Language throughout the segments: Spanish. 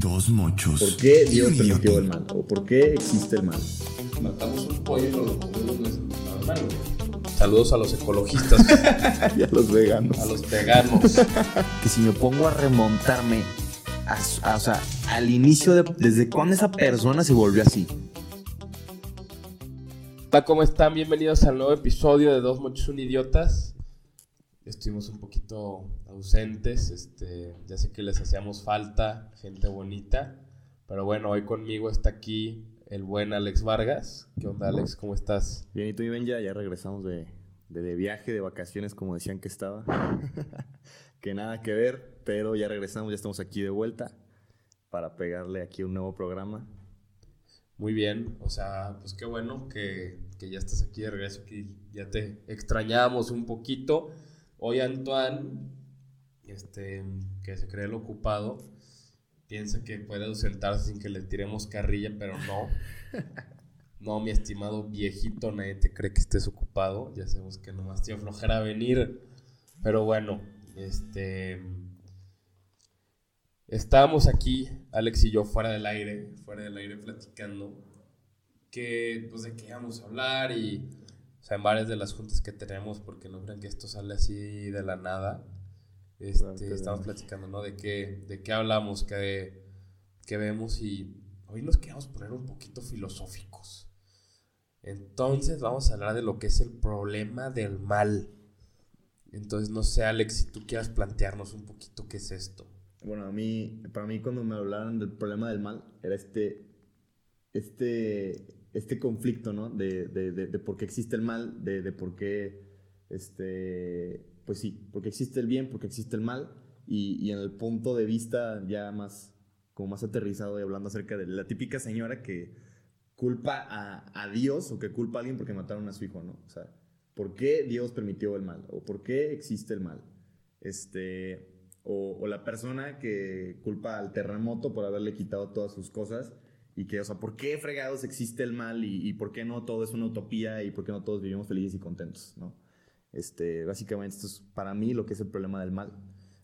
Dos mochos. ¿Por qué Dios permitió idiota. el mal? ¿O por qué existe el mal? Matamos un pollo y lo comemos. Saludos a los ecologistas, y a los veganos. a los veganos. que si me pongo a remontarme a, su- a- o sea, al inicio de desde cuándo esa persona se volvió así. Hola, ¿cómo están? Bienvenidos al nuevo episodio de Dos Mochos Un Idiotas. Estuvimos un poquito ausentes, este, ya sé que les hacíamos falta, gente bonita, pero bueno, hoy conmigo está aquí el buen Alex Vargas. ¿Qué onda, Alex? ¿Cómo estás? Bien, y tú y Ben ya, ya regresamos de, de, de viaje, de vacaciones, como decían que estaba. que nada que ver, pero ya regresamos, ya estamos aquí de vuelta para pegarle aquí un nuevo programa. Muy bien, o sea, pues qué bueno que, que ya estás aquí de regreso, que ya te extrañábamos un poquito. Hoy Antoine, este, que se cree el ocupado, piensa que puede ausentarse sin que le tiremos carrilla, pero no. No, mi estimado viejito, nadie te cree que estés ocupado. Ya sabemos que nomás te dio flojera venir. Pero bueno, este. Estábamos aquí, Alex y yo, fuera del aire, fuera del aire platicando, que, pues, de qué íbamos a hablar y, o sea, en varias de las juntas que tenemos, porque no crean que esto sale así de la nada, este, Claro estamos platicando, ¿no? De qué, de qué hablamos, qué, qué vemos y hoy nos queremos poner un poquito filosóficos. Entonces vamos a hablar de lo que es el problema del mal. Entonces, no sé, Alex, si tú quieras plantearnos un poquito qué es esto. Bueno, a mí, para mí cuando me hablaron del problema del mal, era este, este, este conflicto, ¿no? De, de, de, de por qué existe el mal, de, de por qué, este, pues sí, porque existe el bien, porque existe el mal, y, y en el punto de vista ya más, como más aterrizado y hablando acerca de la típica señora que culpa a, a Dios o que culpa a alguien porque mataron a su hijo, ¿no? O sea, ¿por qué Dios permitió el mal? ¿O por qué existe el mal? Este, o, o la persona que culpa al terremoto por haberle quitado todas sus cosas y que, o sea, ¿por qué fregados existe el mal y, y por qué no todo es una utopía y por qué no todos vivimos felices y contentos, ¿no? Este, básicamente esto es para mí lo que es el problema del mal.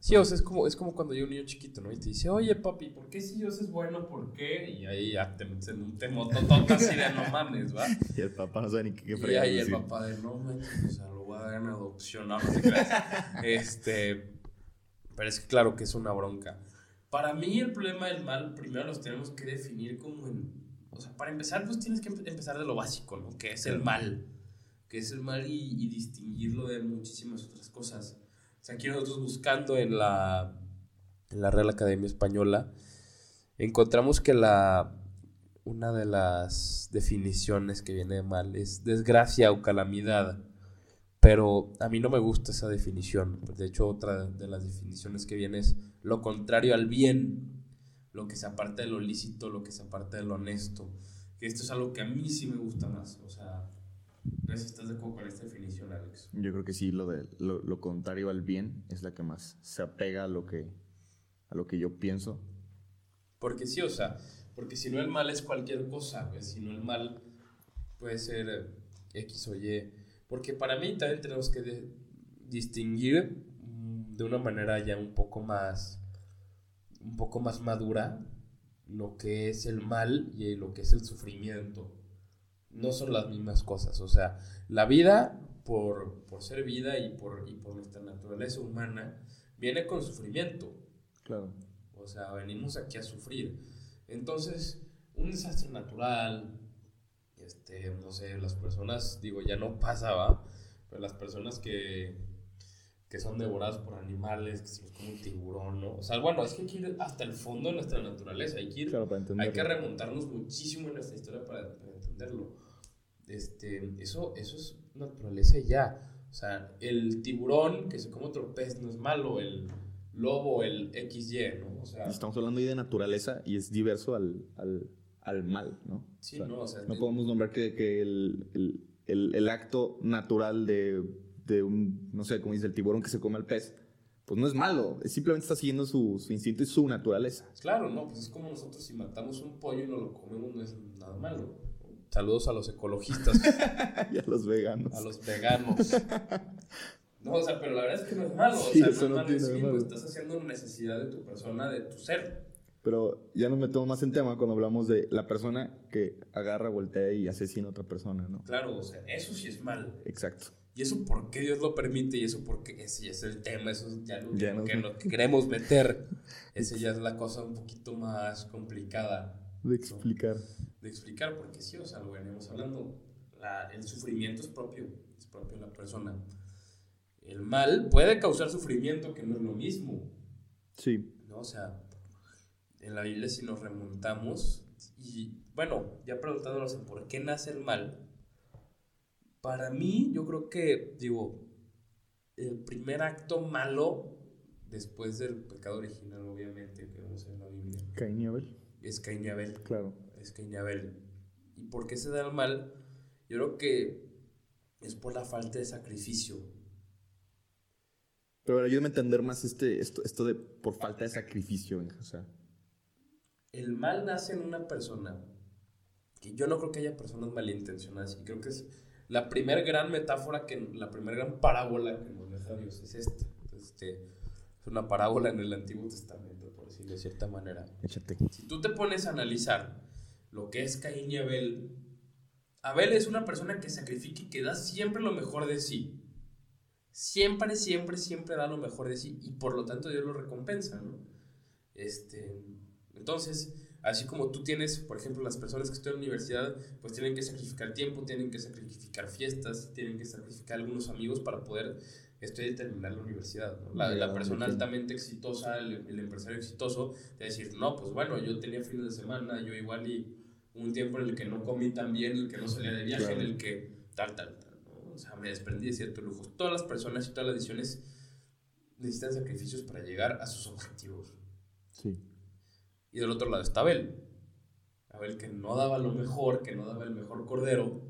Sí, o sea, es como, es como cuando hay un niño chiquito, ¿no? Y te dice, oye, papi, ¿por qué si Dios es bueno? ¿Por qué? Y ahí ya te metes en un temototote así de no mames, ¿va? Y el papá no sabe ni qué, qué Y fregados ahí el papá de, no manches, o sea, lo voy a dar en adopción, no, no te creas. Este, pero es que claro que es una bronca. Para mí el problema del mal, primero los tenemos que definir como en, o sea, para empezar, pues tienes que empe- empezar de lo básico, ¿no? Que es el mal. Que es el mal y, y distinguirlo de muchísimas otras cosas. O sea, aquí nosotros buscando en la, en la Real Academia Española, encontramos que la, una de las definiciones que viene de mal es desgracia o calamidad. Pero a mí no me gusta esa definición. De hecho, otra de las definiciones que viene es lo contrario al bien, lo que se aparta de lo lícito, lo que se aparta de lo honesto. Que esto es algo que a mí sí me gusta más. O sea, no sé si estás de acuerdo con esta definición, Alex. Yo creo que sí, lo, de, lo, lo contrario al bien es la que más se apega a lo que, a lo que yo pienso. Porque sí, o sea, porque si no el mal es cualquier cosa, güey, si no el mal puede ser X o Y. Porque para mí también tenemos que de- distinguir mm, de una manera ya un poco más, un poco más madura lo que es el mal y lo que es el sufrimiento. No son las mismas cosas, o sea, la vida, por, por ser vida y por, y por nuestra naturaleza humana, viene con sufrimiento. Claro. O sea, venimos aquí a sufrir. Entonces, un desastre natural, este, no sé, las personas, digo, ya no pasaba, pero las personas que, que son devoradas por animales, que se los come un tiburón, ¿no? O sea, bueno, es que hay que ir hasta el fondo de nuestra naturaleza, hay que ir, Claro, hay que remontarnos muchísimo en nuestra historia para, para entenderlo. Este, eso, eso es naturaleza ya. O sea, el tiburón que se come otro pez no es malo, el lobo, el XY, ¿no? O sea, Estamos hablando ahí de naturaleza y es diverso al, al, al mal, ¿no? sí, O sea, no, o sea, No podemos nombrar que, que el, el, el, el acto natural de, de un, no sé, como dice el tiburón que se come al pez, pues no es malo, es simplemente está siguiendo su, su instinto y su naturaleza. Claro, no, pues es como nosotros si matamos un pollo y no lo comemos no es nada malo. Saludos a los ecologistas, y a los veganos. a los veganos. No, o sea, pero la verdad es que no es malo. Sí, o sea, no es malo mismo. malo. Estás haciendo una necesidad de tu persona, de tu ser. Pero ya nos metemos más en tema cuando hablamos de la persona que agarra, voltea y asesina a otra persona, ¿no? Claro, o sea, eso sí es mal. Exacto. ¿Y eso por qué Dios lo permite? ¿Y eso por qué? Ese ya es el tema, eso es ya lo, Ya que, nos- que lo que queremos meter. Ese ya es la cosa un poquito más complicada De explicar. de explicar, porque sí, o sea, lo venimos hablando. La- el sufrimiento es propio, es propio de la persona. El mal puede causar sufrimiento, que no es lo mismo. Sí. ¿no? O sea, en la Biblia si nos remontamos, y bueno, ya preguntándonos en por qué nace el mal, para mí yo creo que, digo, el primer acto malo, después del pecado original, obviamente, que vemos en la Biblia, Caín y Abel. es Caín y Abel. Claro. Es Caín y Abel. ¿Y por qué se da el mal? Yo creo que es por la falta de sacrificio. Pero ayúdame a entender más este, esto, esto de por falta de sacrificio, o sea. El mal nace en una persona. Que yo no creo que haya personas malintencionadas. Y creo que es la primera gran metáfora, que la primera gran parábola que nos deja Dios es esta. Este, es una parábola en el Antiguo Testamento, por decirlo de cierta manera. Échate. Si tú te pones a analizar lo que es Caín y Abel, Abel es una persona que sacrifica y que da siempre lo mejor de sí. Siempre, siempre, siempre da lo mejor de sí y por lo tanto Dios lo recompensa, ¿no? Este, entonces, así como tú tienes, por ejemplo, las personas que están en la universidad, pues tienen que sacrificar tiempo, tienen que sacrificar fiestas, tienen que sacrificar algunos amigos para poder estudiar y terminar la universidad. ¿no? La, la persona altamente exitosa, el, el empresario exitoso, de decir, no, pues bueno, yo tenía fines de semana, yo igual y un tiempo en el que no comí tan bien, en el que no salía de viaje, Claro. en el que tal, tal, tal. ¿no? O sea, me desprendí de ciertos lujos. Todas las personas y todas las decisiones necesitan sacrificios para llegar a sus objetivos. Sí. Y del otro lado está Abel. Abel que no daba lo mejor, que no daba el mejor cordero.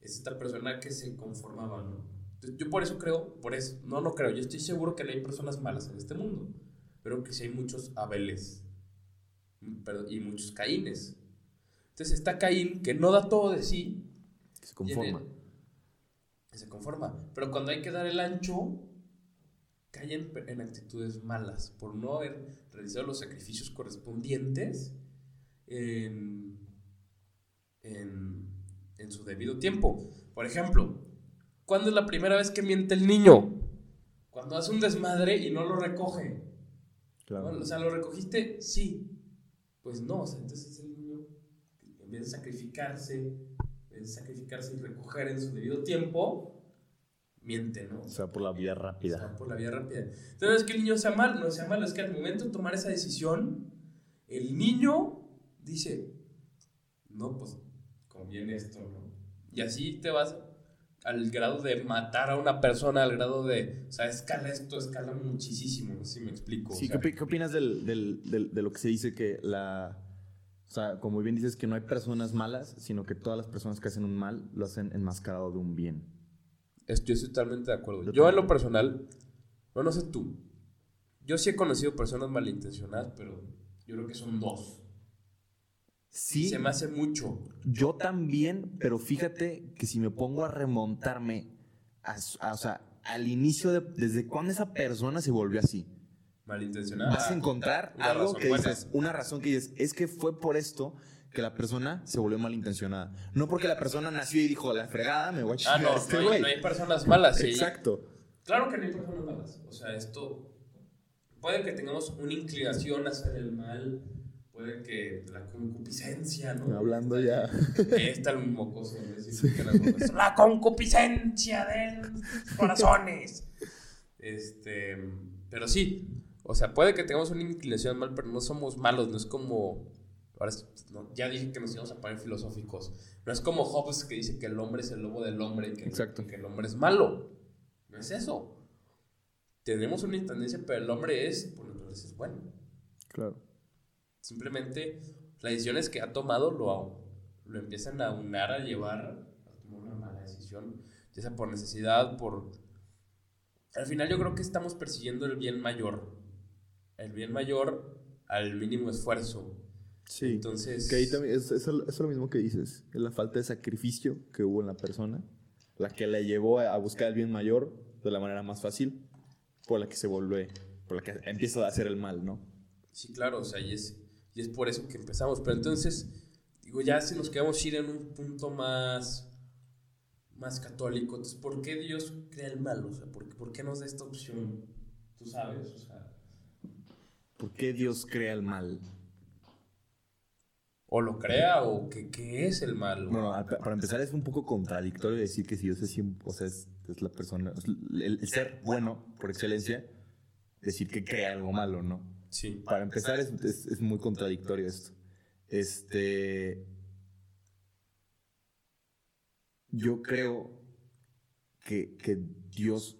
Es esta persona que se conformaba, ¿no? Entonces, yo por eso creo, por eso, no, no creo, yo estoy seguro que no hay personas malas en este mundo, pero que sí hay muchos Abeles y muchos Caínes. Entonces está Caín que no da todo de sí, Que se conforma. que se conforma. Pero cuando hay que dar el ancho, caen en actitudes malas por no haber realizado los sacrificios correspondientes en, en, en su debido tiempo. Por ejemplo, ¿cuándo es la primera vez que miente el niño? Cuando hace un desmadre y no lo recoge. Claro. O sea, ¿lo recogiste? Sí. Pues no, o sea, entonces el niño, en vez de sacrificarse, en vez de sacrificarse y recoger en su debido tiempo, miente, ¿no? O sea, por la vía O sea, rápida. por la vía rápida. Entonces, que el niño sea malo, no sea malo, es que al momento de tomar esa decisión, el niño dice, no, pues conviene esto, ¿no? Y así te vas al grado de matar a una persona, al grado de, o sea, escala esto, escala muchísimo, no sé si me explico. Sí, o ¿qué, sea, opi- qué opinas del, del- del- de lo que se dice que la... O sea, como bien dices, que no hay personas malas, sino que todas las personas que hacen un mal lo hacen enmascarado de un bien. Estoy totalmente de acuerdo. Yo Yo en lo personal, no, no sé tú. Yo sí he conocido personas malintencionadas, pero yo creo que son dos. Sí, Se me hace mucho. yo también, pero fíjate que si me pongo a remontarme, a, a- o sea, al inicio de... ¿Desde cuándo esa persona se volvió así? Malintencionada. Vas a encontrar algo que dices, una razón que dices, es que fue por esto que la persona se volvió malintencionada. No porque la persona nació y dijo, la fregada, me voy a Ah, no, este no, hay, güey. no hay personas malas. Exacto. Claro que no hay personas malas. O sea, esto. Puede que tengamos una inclinación a hacer el mal. Puede que la concupiscencia, ¿no? Hablando ya. Está el mocoso. ¿no? Sí. La concupiscencia de los corazones. Este. Pero sí. O sea, puede que tengamos una inclinación al mal, pero no somos malos. No es como. Ahora es- no, ya dije que nos íbamos a poner filosóficos. No es como Hobbes que dice que el hombre es el lobo del hombre que, Exacto. que el hombre es malo. No es eso. Tenemos una tendencia, pero el hombre es, por naturaleza, es bueno. Claro. Simplemente las decisiones que ha tomado lo, lo empiezan a unar, a llevar a tomar una mala decisión, ya sea por necesidad, por... Al final yo creo que estamos persiguiendo el bien mayor, el bien mayor al mínimo esfuerzo. Sí. Entonces... Que ahí también es, es, lo- es lo mismo que dices. Es la falta de sacrificio que hubo en la persona, la que la llevó a, a buscar el bien mayor de la manera más fácil, por la que se vuelve, por la que empieza a hacer el mal, ¿no? Sí, claro, o sea, y es, y es por eso que empezamos. Pero entonces, digo, ya si nos quedamos ir en un punto más, más católico, entonces, ¿por qué Dios crea el mal? O sea, ¿por, por qué nos da esta opción? Tú sabes, o sea. ¿Por qué Dios crea el mal? O lo crea, o qué, qué es el mal. Bueno, a- para empezar es un poco contradictorio decir que si Dios es, o sea, es, es la persona, es el, el ser bueno por excelencia, decir que crea algo malo, ¿no? Sí. Para empezar es, es- es muy contradictorio esto. Este, yo creo que, que Dios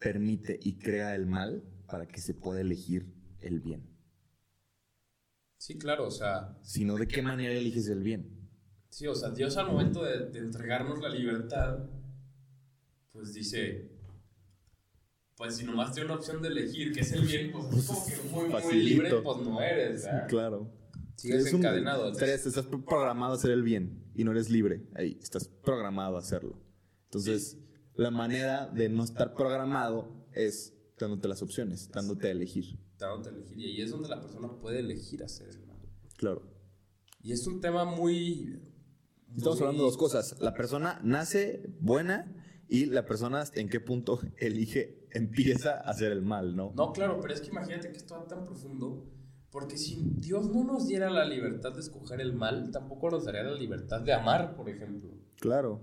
permite y crea el mal para que se pueda elegir el bien. Sí, claro, o sea, Si no, ¿de qué manera eliges el bien? sí, o sea, Dios al momento de, de entregarnos la libertad, pues dice, pues si nomás tiene una opción de elegir que es el bien, pues es como que muy, muy libre, pues no eres, ¿verdad? Claro. Sigues Es un- encadenado. estarías- estás programado a hacer el bien y no eres libre. Ahí, estás programado a hacerlo. Entonces, la manera de no estar programado es dándote las opciones, dándote a elegir. A elegir. Y ahí es donde la persona puede elegir hacer el mal. Claro. Y es un tema muy... Estamos muy- hablando de dos cosas. La persona nace buena y la persona en qué punto elige, empieza a hacer el mal, ¿no? No, claro, pero es que imagínate que esto va tan profundo, porque si Dios no nos diera la libertad de escoger el mal, tampoco nos daría la libertad de amar, por ejemplo. Claro.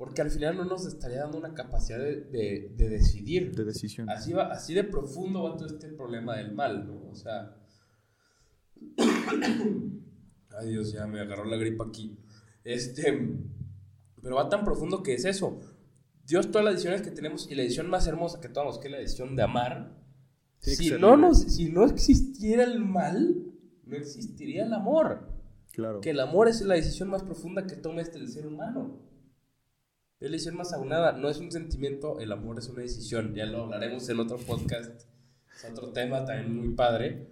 Porque al final no nos estaría dando una capacidad de, de- de decidir. De decisión. Así, va, así de profundo va todo este problema del mal, ¿no? O sea... Ay Dios, ya me agarró la gripa aquí. Este... Pero va tan profundo que es eso. Dios todas las decisiones que tenemos y la decisión más hermosa que tomamos, que es la decisión de amar, si no, nos, si no existiera el mal, no existiría el amor. Claro. Que el amor es la decisión más profunda que toma este el ser humano. Decisión más aunada. No es un sentimiento, el amor es una decisión. Ya lo hablaremos en otro podcast. Es otro tema también muy padre.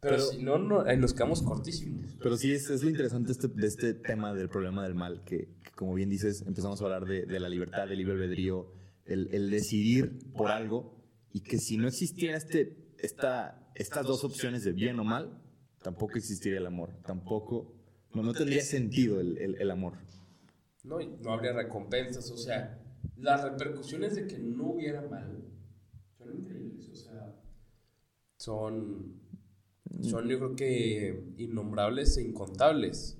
Pero, Pero- si no, no eh, nos quedamos cortísimos. Pero sí, es, es lo interesante este- de este tema del problema del mal, que, que como bien dices, empezamos a hablar de, de la libertad, del libre albedrío, el, el decidir por algo, y que si no existiera este, esta, estas dos opciones de bien o mal, tampoco existiría el amor, tampoco, no, no tendría sentido el, el- el amor. ¿No? Y no habría recompensas, o sea, las repercusiones de que no hubiera mal son increíbles, o sea, son, son yo creo que innombrables e incontables.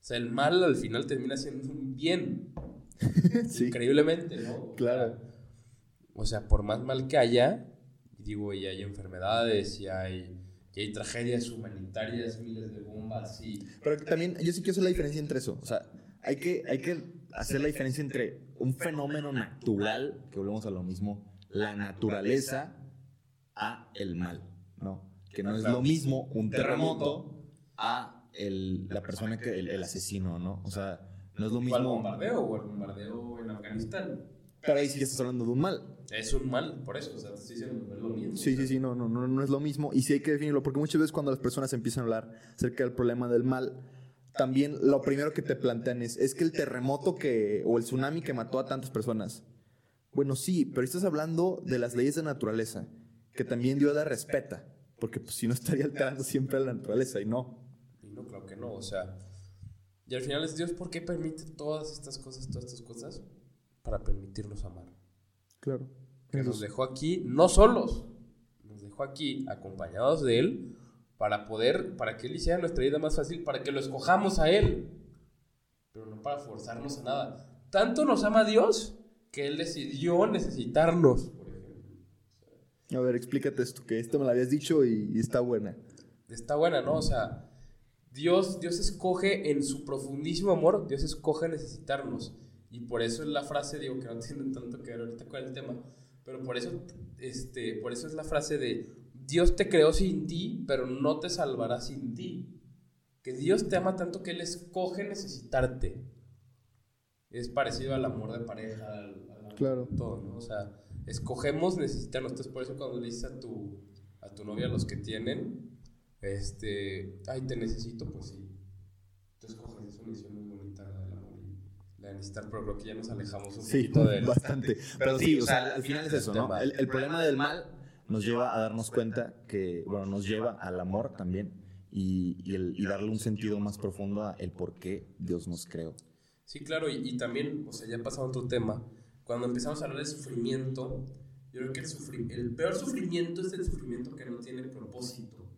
O sea, el mal al final termina siendo un bien, Sí, increíblemente, ¿no? claro. O sea, por más mal que haya, digo, y hay enfermedades, y hay, y hay tragedias humanitarias, miles de bombas, y... Pero también yo sí quiero hacer la diferencia entre eso. O sea, hay que, hay que hacer la diferencia entre un fenómeno natural, que volvemos a lo mismo, la naturaleza, a el mal, ¿no? Que no es lo mismo un terremoto a el, la persona que, el, el asesino, ¿no? O sea, no es lo O al mismo. bombardeo, o al bombardeo en Afganistán. Pero ahí sí que estás hablando de un mal. Es un mal, por eso, o sea, diciendo, no es lo mismo. Sí, sí, sí, no, no, no, no es lo mismo. Y sí hay que definirlo, porque muchas veces cuando las personas empiezan a hablar acerca del problema del mal, también lo primero que te plantean es, es que el terremoto que, o el tsunami que mató a tantas personas. Bueno, sí, pero estás hablando de las leyes de naturaleza, que también Dios la respeta, porque pues, si no estaría alterando siempre a la naturaleza, y no. Y no, claro que no, o sea. Y al final es Dios, ¿por qué permite todas estas cosas, todas estas cosas? Para permitirnos amar. Claro. Que nos dejó aquí, no solos, nos dejó aquí acompañados de Él para poder, para que Él hiciera nuestra vida más fácil, para que lo escojamos a Él, pero no para forzarnos a nada. Tanto nos ama Dios que Él decidió necesitarnos, por ejemplo. A ver, explícate esto, que esto me lo habías dicho y, y está buena. Está buena, ¿no? O sea, Dios, Dios escoge en su profundísimo amor, Dios escoge necesitarnos. Y por eso es la frase, digo que no tiene tanto que ver ahorita con el tema, pero por eso, este, por eso es la frase de Dios te creó sin ti, pero no te salvará sin ti. Que Dios te ama tanto que Él escoge necesitarte. Es parecido al amor de pareja, al, al amor Claro. todo, ¿no? O sea, escogemos necesitarnos. Entonces, por eso cuando le dices a tu, a tu novia, a los que tienen, este, ay, te necesito, pues sí. Tú escoges, es una decisión muy bonita la del amor y la de necesitar, pero creo que ya nos alejamos un Sí, poquito de bastante. Pero sí, o sea, al final es eso, ¿no? el problema del mal nos lleva a darnos cuenta que, bueno, nos lleva al amor también y, y el- y darle un sentido más profundo a el por qué Dios nos creó. Sí, claro, y, y también, o sea, ya pasando a otro tema, cuando empezamos a hablar de sufrimiento, yo creo que el, sufri- el peor sufrimiento es el sufrimiento que no tiene propósito.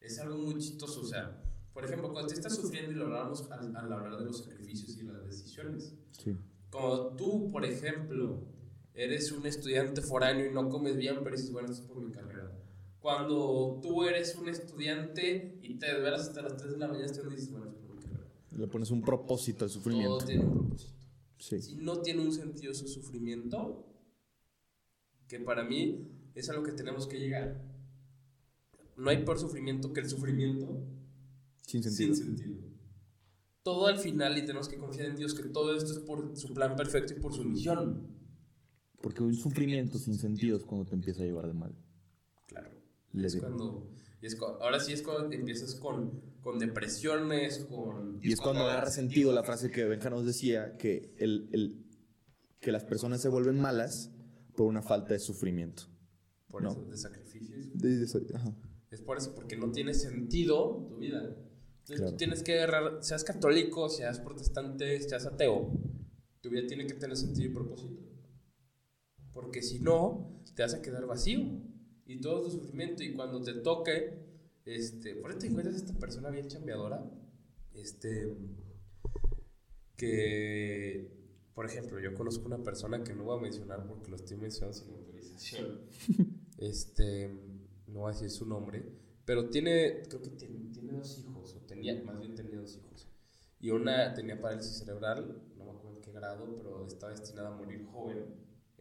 Es algo muy chistoso, o sea, por ejemplo, cuando te estás sufriendo y lo hablamos al, al hablar de los sacrificios y las decisiones, Sí. como tú, por ejemplo, eres un estudiante foráneo y no comes bien, pero dices, bueno, esto es por mi carrera. Cuando tú eres un estudiante y te desvelas hasta las 3 de la mañana dices, bueno, esto es por mi carrera. Le pones un propósito al sufrimiento. Todo tiene un propósito. Sí. Si no tiene un sentido su sufrimiento, que para mí es a lo que tenemos que llegar. No hay peor sufrimiento que el sufrimiento Sin sentido. sin sentido. Todo al final y tenemos que confiar en Dios que todo esto es por su plan perfecto y por su misión. Porque un sufrimiento sin sentido es cuando te empieza a llevar de mal. Claro. Le Es digo. cuando, y es ahora sí es cuando empiezas con, con depresiones, con... Y es cuando agarra sentido la frase que Benja nos decía, que, el, el- que las personas se vuelven malas por una falta de sufrimiento. Por No. eso, de sacrificios. De- de- ajá. Es por eso, porque no tiene sentido tu vida. Entonces Claro. tú tienes que agarrar, seas católico, seas protestante, seas ateo, tu vida tiene que tener sentido y propósito. Porque si no, te vas a quedar vacío. Y todo tu sufrimiento, y cuando te toque, este, por eso te encuentras esta persona bien chambeadora, este, que, por ejemplo, yo conozco una persona que no voy a mencionar porque lo estoy mencionando sin autorización. este, no voy a decir su nombre, pero tiene, creo que tiene, tiene dos hijos, o tenía, más bien tenía dos hijos. Y una tenía parálisis cerebral, no me acuerdo en qué grado, pero estaba destinada a morir joven.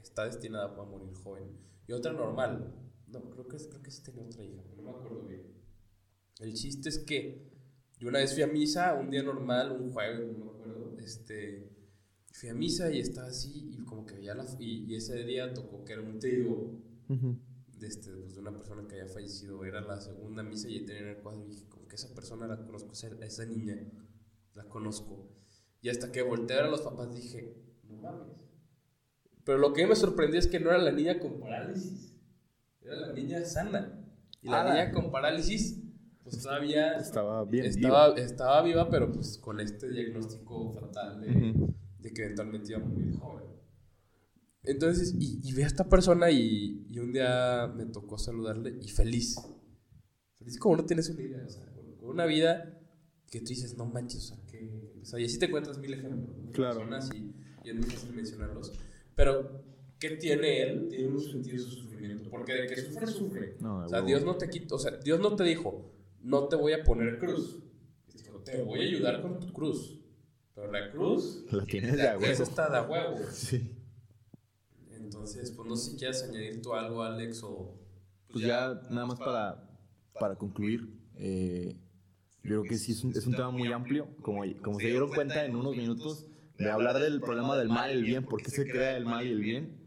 Está destinada a morir joven. Y otra normal. No, creo que, creo que sí tenía otra hija, no me acuerdo bien. El chiste es que yo una vez fui a misa, un día normal, un jueves, no me acuerdo, este, fui a misa y estaba así y como que veía la... Y, y ese día tocó que era un trigo Ujú. de, este, pues, de una persona que había fallecido. Era la segunda misa y tenía en el cuadro y dije, como que esa persona la conozco, esa, esa niña la conozco. Y hasta que volteé a ver a los papás dije, no mames. Pero lo que me sorprendió es que no era la niña con parálisis, era la niña sana. Y la Ah. niña con parálisis, pues todavía Estaba bien. estaba, estaba viva, pero pues con este diagnóstico fatal de, viva. Ujú. de que eventualmente iba a morir joven. Entonces, y, y vi a esta persona y, y un día me tocó saludarle y feliz. Feliz como no tienes una idea, o sea, con, una vida que tú dices, no manches, o sea, que... O sea, y así te encuentras mil ejemplos Claro. personas y, y es muy fácil mencionarlos. Pero, ¿qué tiene él? Tiene un sentido su sufrimiento. Porque de que sufre, sufre. No, O sea. Dios no te quita, o sea, Dios no te dijo, no te voy a poner cruz. Dijo, te voy a ayudar con tu cruz. Pero la cruz, La tienes de huevo. esa está de huevo. Sí. Entonces, pues no sé si quieres añadir tú algo, Alex, o... Pues ya nada más para, para concluir, eh, yo creo que sí es un, es un tema muy amplio, como, como se dieron cuenta en unos minutos, de hablar del problema del mal y el bien, por qué se crea el mal y el bien,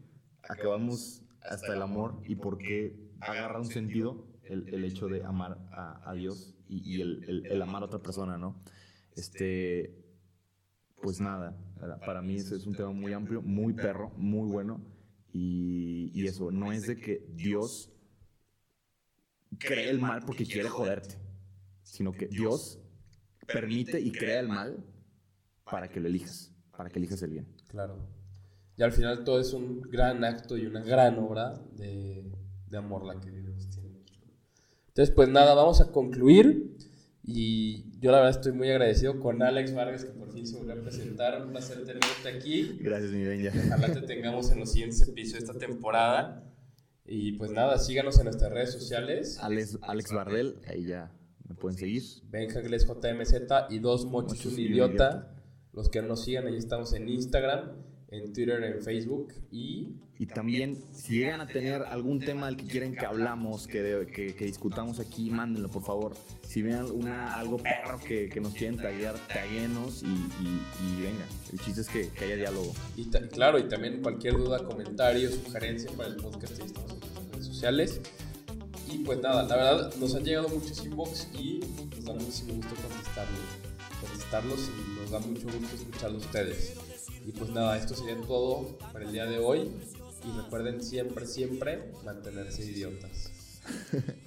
acabamos hasta el amor y por qué agarra un sentido el, el hecho de amar a, a Dios y, y el, el- el amar a otra persona, ¿no? Este, pues nada, para- mí ese es un tema muy amplio, muy perro, muy bueno. Y, y eso, no es de que Dios cree el mal porque quiere joderte, sino que Dios permite y crea el mal para que lo elijas, para que elijas el bien. Claro. Y al final todo es un gran acto y una gran obra de, de amor la que Dios tiene. Entonces, pues nada, vamos a concluir. Y yo la verdad estoy muy agradecido con Alex Vargas que por fin se volvió a presentar. Un placer tenerte aquí. Gracias, mi Benja. Ojalá te tengamos en los siguientes episodios de esta temporada. Y pues nada, síganos en nuestras redes sociales. Alex, Alex Bardel, ahí ya me pueden seguir. Benjagles JMZ y dos mochos un idiota. Los que nos sigan, ahí estamos en Instagram, en Twitter, en Facebook y Y también, si llegan a tener algún tema del que quieren que hablamos, que, de- que, que discutamos aquí, mándenlo, por favor. Si ven alguna, algo perro que, que nos quieren taguear, taguenos y, y, y venga. El chiste es que, que haya diálogo. Y ta- claro, y también cualquier duda, comentario, sugerencia para el podcast, ahí estamos en nuestras redes sociales. Y pues nada, la verdad nos han llegado muchos inbox y nos da muchísimo gusto contestarlos, contestarlos y nos da mucho gusto escucharlos ustedes. Y pues nada, esto sería todo para el día de hoy. Y recuerden siempre, siempre mantenerse idiotas.